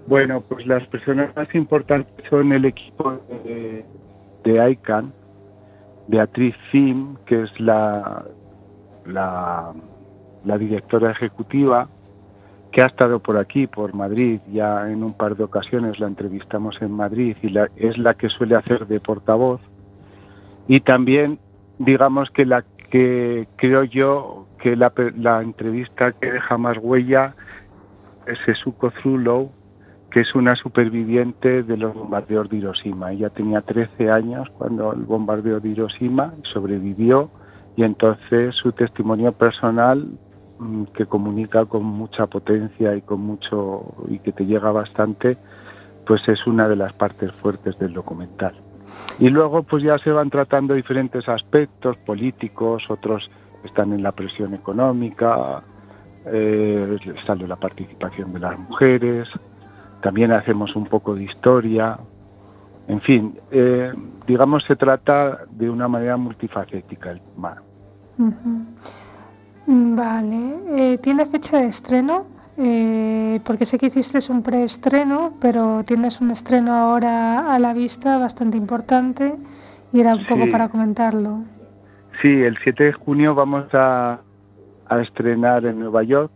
Speaker 17: Bueno, pues las personas más importantes son el equipo de, de ICANN, Beatriz Fim, que es la, la, la directora ejecutiva, que ha estado por aquí, por Madrid, ya en un par de ocasiones la entrevistamos en Madrid y la- es la que suele hacer de portavoz. Y también, digamos que la que creo yo que la, la entrevista que deja más huella es Sesuko Zulow, que es una superviviente de los bombardeos de Hiroshima. Ella tenía 13 años cuando el bombardeo de Hiroshima sobrevivió y entonces su testimonio personal mm, que comunica con mucha potencia y con mucho y que te llega bastante, pues es una de las partes fuertes del documental. Y luego pues ya se van tratando diferentes aspectos políticos, otros están en la presión económica, eh, sale la participación de las mujeres, también hacemos un poco de historia, en fin, eh, digamos se trata de una manera multifacética el tema.
Speaker 6: Ujú. Mm, Vale. Eh, ¿Tiene fecha de estreno? Eh, porque sé que hiciste un preestreno, pero tienes un estreno ahora a la vista bastante importante y era un poco para comentarlo.
Speaker 17: Sí, el 7 de junio vamos a, a estrenar en Nueva York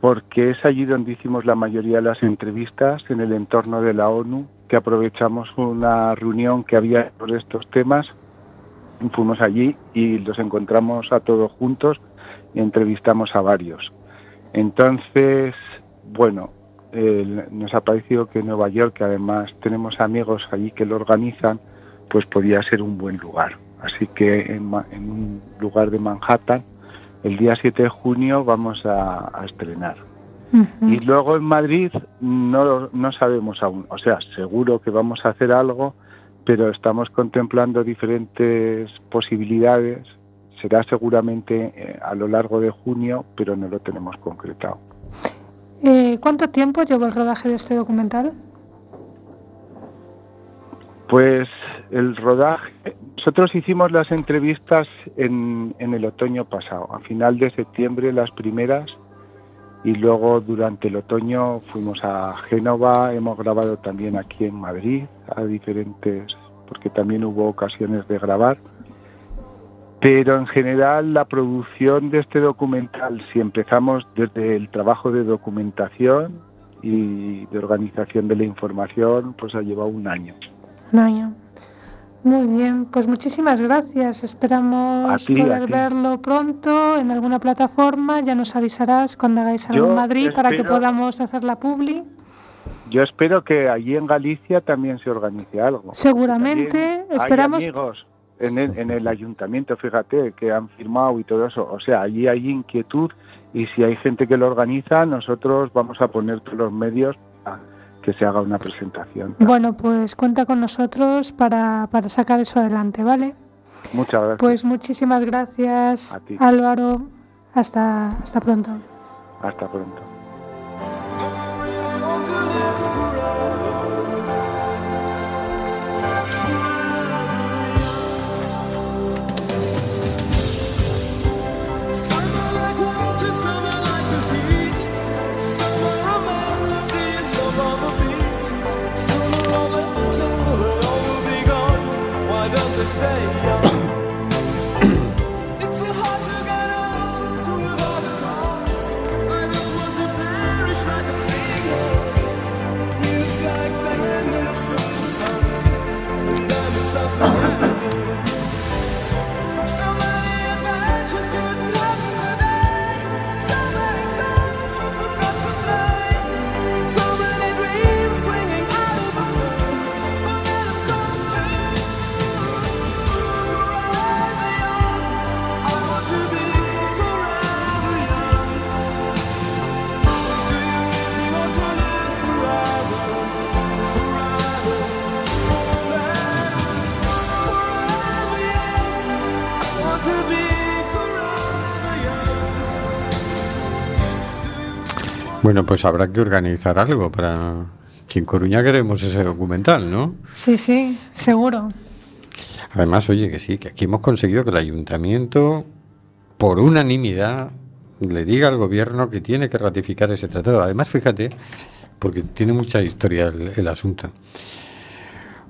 Speaker 17: porque es allí donde hicimos la mayoría de las entrevistas en el entorno de la ONU, que aprovechamos una reunión que había sobre estos temas. Fuimos allí y los encontramos a todos juntos y entrevistamos a varios. Entonces, bueno, el- nos ha parecido que Nueva York, que además tenemos amigos allí que lo organizan, pues podía ser un buen lugar. Así que en, en un lugar de Manhattan, el día 7 de junio vamos a, a estrenar. Y luego en Madrid no, no sabemos aún, o sea, seguro que vamos a hacer algo, pero estamos contemplando diferentes posibilidades. Será seguramente eh, a lo largo de junio, pero no lo tenemos concretado.
Speaker 6: Eh, ¿Cuánto tiempo llevó el rodaje de este documental?
Speaker 17: Pues el rodaje, nosotros hicimos las entrevistas en, en el otoño pasado, a final de septiembre las primeras y luego durante el otoño fuimos a Génova, hemos grabado también aquí en Madrid a diferentes, porque también hubo ocasiones de grabar. Pero en general la producción de este documental, si empezamos desde el trabajo de documentación y de organización de la información, pues ha llevado un año.
Speaker 6: Un año. Muy bien, pues muchísimas gracias. Esperamos
Speaker 17: ti,
Speaker 6: poder verlo pronto en alguna plataforma. Ya nos avisarás cuando hagáis algo en Madrid para que podamos hacer la publi.
Speaker 17: Yo espero que allí en Galicia también se organice algo.
Speaker 6: Seguramente,
Speaker 17: Hay
Speaker 6: esperamos.
Speaker 17: amigos en el, en el ayuntamiento, fíjate, que han firmado y todo eso. O sea, allí hay inquietud y si hay gente que lo organiza, nosotros vamos a poner todos los medios para que se haga una presentación.
Speaker 6: Bueno, pues cuenta con nosotros para, para sacar eso adelante, ¿vale?
Speaker 17: Muchas gracias.
Speaker 6: Pues muchísimas gracias,
Speaker 17: A ti.
Speaker 6: Álvaro. Hasta, hasta pronto.
Speaker 17: Hasta pronto.
Speaker 2: Bueno, pues habrá que organizar algo para que en Coruña queremos ese documental, ¿no?
Speaker 6: Sí, sí, seguro.
Speaker 2: Además, oye, que sí, que aquí hemos conseguido que el ayuntamiento, por unanimidad, le diga al gobierno que tiene que ratificar ese tratado. Además, fíjate, porque tiene mucha historia el, el asunto.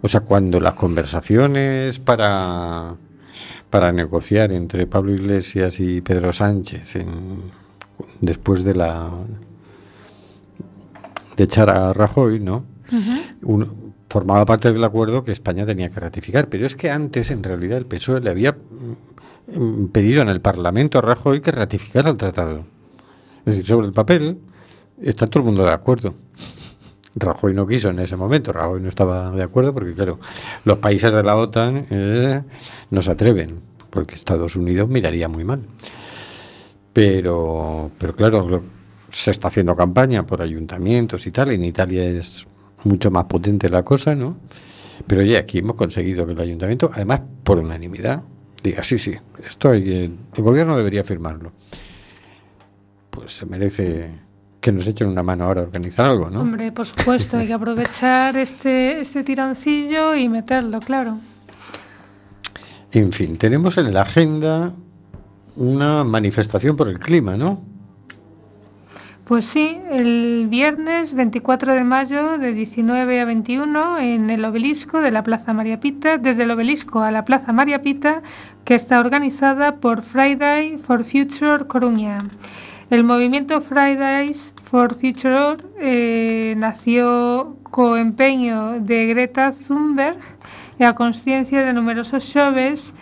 Speaker 2: O sea, cuando las conversaciones para, para negociar entre Pablo Iglesias y Pedro Sánchez en- después de la de echar a Rajoy, ¿no? Uno- formaba parte del acuerdo que España tenía que ratificar. Pero es que antes, en realidad, el PSOE le había mm, pedido en el Parlamento a Rajoy que ratificara el tratado. Es decir, sobre el papel está todo el mundo de acuerdo. Rajoy no quiso en ese momento, Rajoy no estaba de acuerdo porque, claro, los países de la OTAN eh, no se atreven, porque Estados Unidos miraría muy mal. Pero, pero claro, lo- se está haciendo campaña por ayuntamientos y tal. En Italia es mucho más potente la cosa, ¿no? Pero ya aquí hemos conseguido que el ayuntamiento, además por unanimidad, diga, sí, sí, esto hay que, el gobierno debería firmarlo. Pues se merece que nos echen una mano ahora a organizar algo, ¿no?
Speaker 6: Hombre, por supuesto, hay que aprovechar este, este tironcillo y meterlo, claro.
Speaker 2: En fin, tenemos en la agenda una manifestación por el clima, ¿no?
Speaker 6: Pues sí, el viernes 24 de mayo de 19 a 21 en el obelisco de la Plaza María Pita, desde el obelisco a la Plaza María Pita, que está organizada por Friday for Future Coruña. El movimiento Fridays for Future eh, nació co empeño de Greta Thunberg e a consciencia de numerosos xoves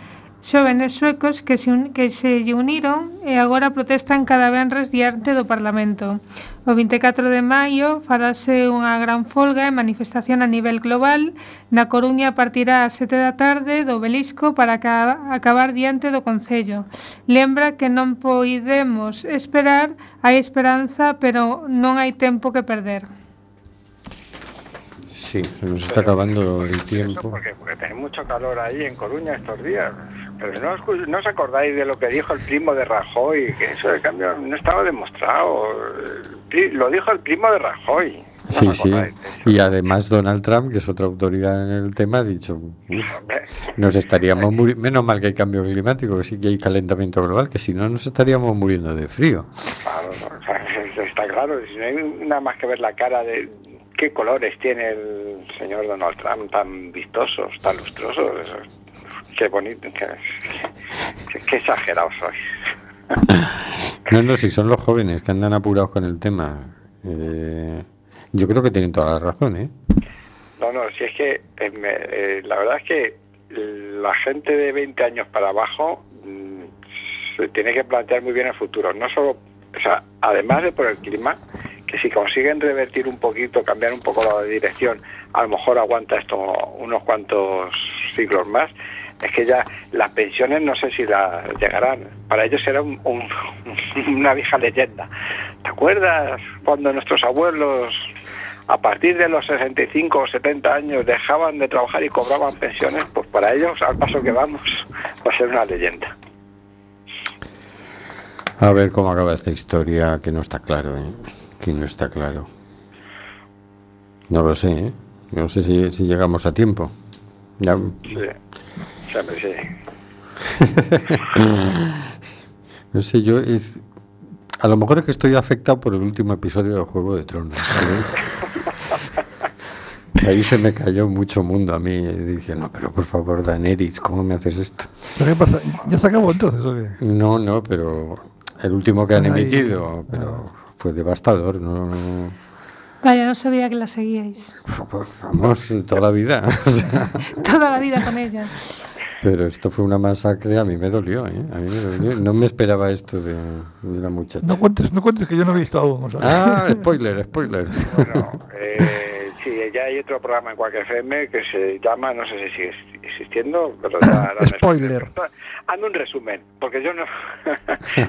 Speaker 6: Xóvenes suecos que se, un, que se lle uniron e agora protestan cada venres diante do Parlamento. O 24 de maio farase unha gran folga e manifestación a nivel global. Na Coruña partirá a 7 da tarde do Belisco para acabar diante do Concello. Lembra que non poidemos esperar, hai esperanza, pero non hai tempo que perder.
Speaker 2: Sí, se nos está acabando el tiempo.
Speaker 5: Porque, porque tenéis mucho calor ahí en Coruña estos días. Pero no os, no os acordáis de lo que dijo el primo de Rajoy, que eso de cambio no estaba demostrado. Lo dijo el primo de Rajoy.
Speaker 2: Sí, sí. Y además Donald Trump, que es otra autoridad en el tema, ha dicho, "Uf, nos estaríamos muriendo, menos mal que hay cambio climático, que sí que hay calentamiento global, que si no nos estaríamos muriendo de frío.
Speaker 5: Claro, no, o sea, está claro, si no hay nada más que ver la cara de qué colores tiene el señor Donald Trump, tan vistosos, tan lustrosos. eso, Qué bonito, qué, qué- exagerados sois.
Speaker 2: No, no, si son los jóvenes que andan apurados con el tema. Eh, yo creo que tienen toda la razón, ¿eh?
Speaker 5: No, no, si es que eh, me- eh, la verdad es que la gente de 20 años para abajo mm, se tiene que plantear muy bien el futuro. No solo, o sea, además de por el clima, que si consiguen revertir un poquito, cambiar un poco la dirección, a lo mejor aguanta esto unos cuantos siglos más. Es que ya las pensiones no sé si las llegarán. Para ellos será un- un- una vieja leyenda. ¿Te acuerdas cuando nuestros abuelos a partir de los 65 o 70 años dejaban de trabajar y cobraban pensiones, pues para ellos, al paso que vamos, va a ser una leyenda.
Speaker 2: A ver cómo acaba esta historia, que no está claro, ¿eh? Que no está claro. No lo sé, ¿eh? No sé si, si llegamos a tiempo. Ya-
Speaker 5: Sí, siempre sí.
Speaker 2: no sé, yo es... A lo mejor es que estoy afectado por el último episodio de Juego de Tronos. Ahí se me cayó mucho mundo a mí. y Dije, no, pero por favor, Daenerys, ¿cómo me haces esto?
Speaker 3: ¿Pero qué pasa? ¿Ya se acabó entonces o qué?
Speaker 2: No, no, pero el último que han
Speaker 3: ahí.
Speaker 2: emitido, pero fue devastador. No,
Speaker 6: Vaya, no sabía que la seguíais.
Speaker 2: vamos, toda la vida. o sea,
Speaker 6: Toda la vida con ella.
Speaker 2: pero esto fue una masacre, a mí me dolió, ¿eh? A mí me dolió. No me esperaba esto de, de la muchacha.
Speaker 3: No cuentes, no cuentes que yo no he visto aún. o sea.
Speaker 2: Ah, spoiler, spoiler.
Speaker 5: Eh, sí, ya hay otro programa en Cualquier FM que se llama, no sé si sigue existiendo, pero ya
Speaker 3: Spoiler.
Speaker 5: Hazme un resumen, porque yo no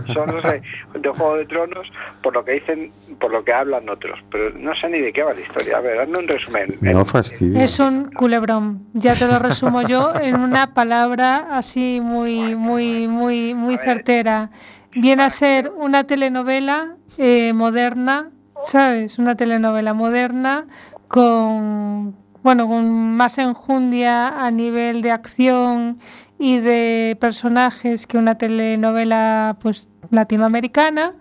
Speaker 5: solo sé de Juego de Tronos por lo que dicen, por lo que hablan otros, pero no sé ni de qué va la historia. A ver, hazme un resumen.
Speaker 2: No fastidies.
Speaker 6: Es un culebrón. Ya te lo resumo yo en una palabra así muy, muy, muy, muy certera. Viene a ser una telenovela eh, moderna, ¿sabes? Una telenovela moderna con, bueno, con más enjundia a nivel de acción y de personajes que una telenovela, pues, latinoamericana,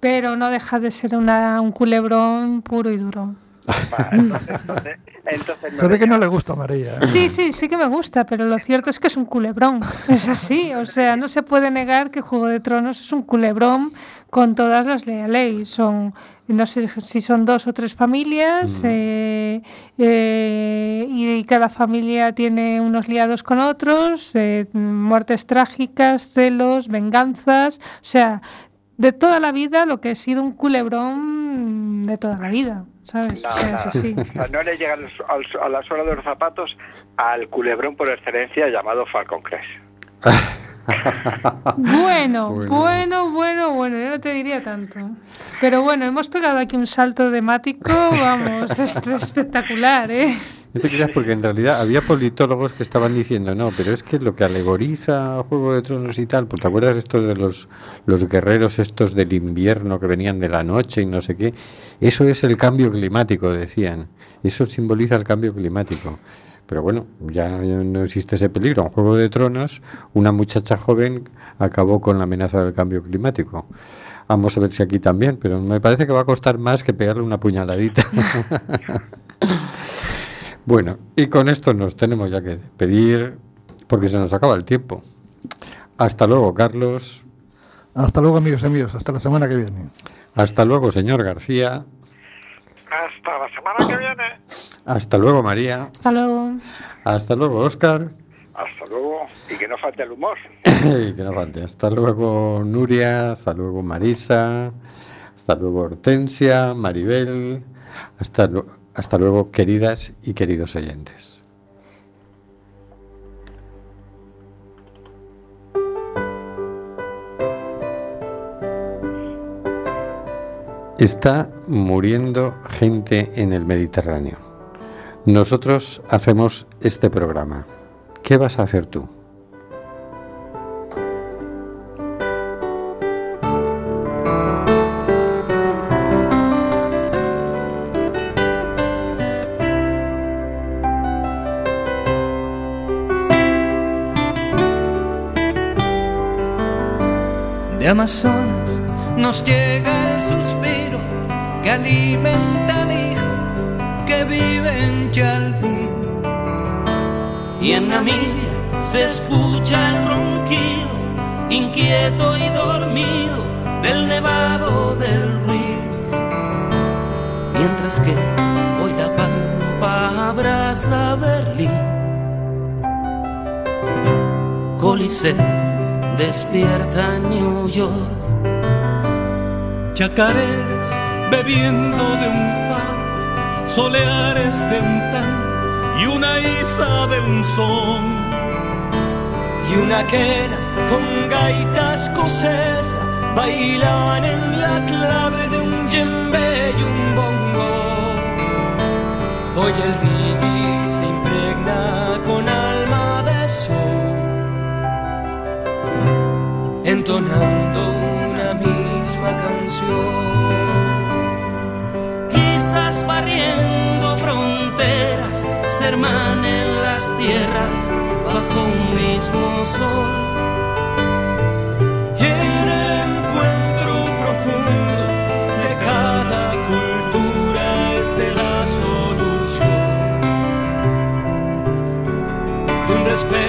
Speaker 6: pero no deja de ser una, un culebrón puro y duro.
Speaker 5: Entonces, entonces no
Speaker 3: Se ve que no le gusta a María.
Speaker 6: Sí, sí, sí que me gusta, pero lo cierto es que es un culebrón. Es así, o sea, no se puede negar que Juego de Tronos es un culebrón con todas las leyes. Son, no sé si son dos o tres familias eh, eh, y cada familia tiene unos liados con otros, eh, muertes trágicas, celos, venganzas, o sea, de toda la vida lo que ha sido un culebrón de toda la vida, ¿sabes? O
Speaker 5: Nada,
Speaker 6: sea,
Speaker 5: nada.
Speaker 6: es así.
Speaker 5: O sea, no le llega al- al- a la suela de los zapatos al culebrón por excelencia llamado Falcon Crest.
Speaker 6: Bueno,
Speaker 2: Bueno.
Speaker 6: bueno, bueno, bueno, yo no te diría tanto. Pero bueno, hemos pegado aquí un salto temático, vamos, es espectacular, ¿eh?
Speaker 2: No te creas porque en realidad había politólogos que estaban diciendo, no, pero es que lo que alegoriza Juego de Tronos y tal, pues te acuerdas esto de los, los guerreros estos del invierno que venían de la noche y no sé qué, eso es el cambio climático, decían, eso simboliza el cambio climático. Pero bueno, ya no existe ese peligro. En Juego de Tronos, una muchacha joven acabó con la amenaza del cambio climático. Vamos a ver si aquí también, pero me parece que va a costar más que pegarle una puñaladita. Bueno, y con esto nos tenemos ya que pedir porque se nos acaba el tiempo. Hasta luego, Carlos.
Speaker 3: Hasta luego, amigos y amigos. Hasta la semana que viene.
Speaker 2: Hasta luego, señor García.
Speaker 4: Hasta la semana que viene.
Speaker 2: Hasta luego, María.
Speaker 6: Hasta luego.
Speaker 2: Hasta luego, Óscar.
Speaker 5: Hasta luego y que no falte el humor.
Speaker 2: que no falte. Hasta luego, Nuria. Hasta luego, Marisa. Hasta luego, Hortensia, Maribel. Hasta, hasta luego, queridas y queridos oyentes. Está muriendo gente en el Mediterráneo. Nosotros hacemos este programa. ¿Qué vas a hacer tú?
Speaker 18: De Amazonas nos llega el suspiro que alimenta Y en Namibia se escucha el ronquido, inquieto y dormido, del nevado del Ruiz. Mientras que hoy la pampa abraza Berlín. Coliseo despierta New York.
Speaker 19: Chacareras bebiendo de un faro, soleares de un tan y una isa de un son.
Speaker 18: y una quena con gaita escocesa bailaban en la clave de un djembe y un bongo. Hoy el reggae se impregna con alma de sol, entonando una misma canción. Barriendo fronteras, se hermanen las tierras bajo un mismo sol. Y en el encuentro profundo de cada cultura esté la solución de un respeto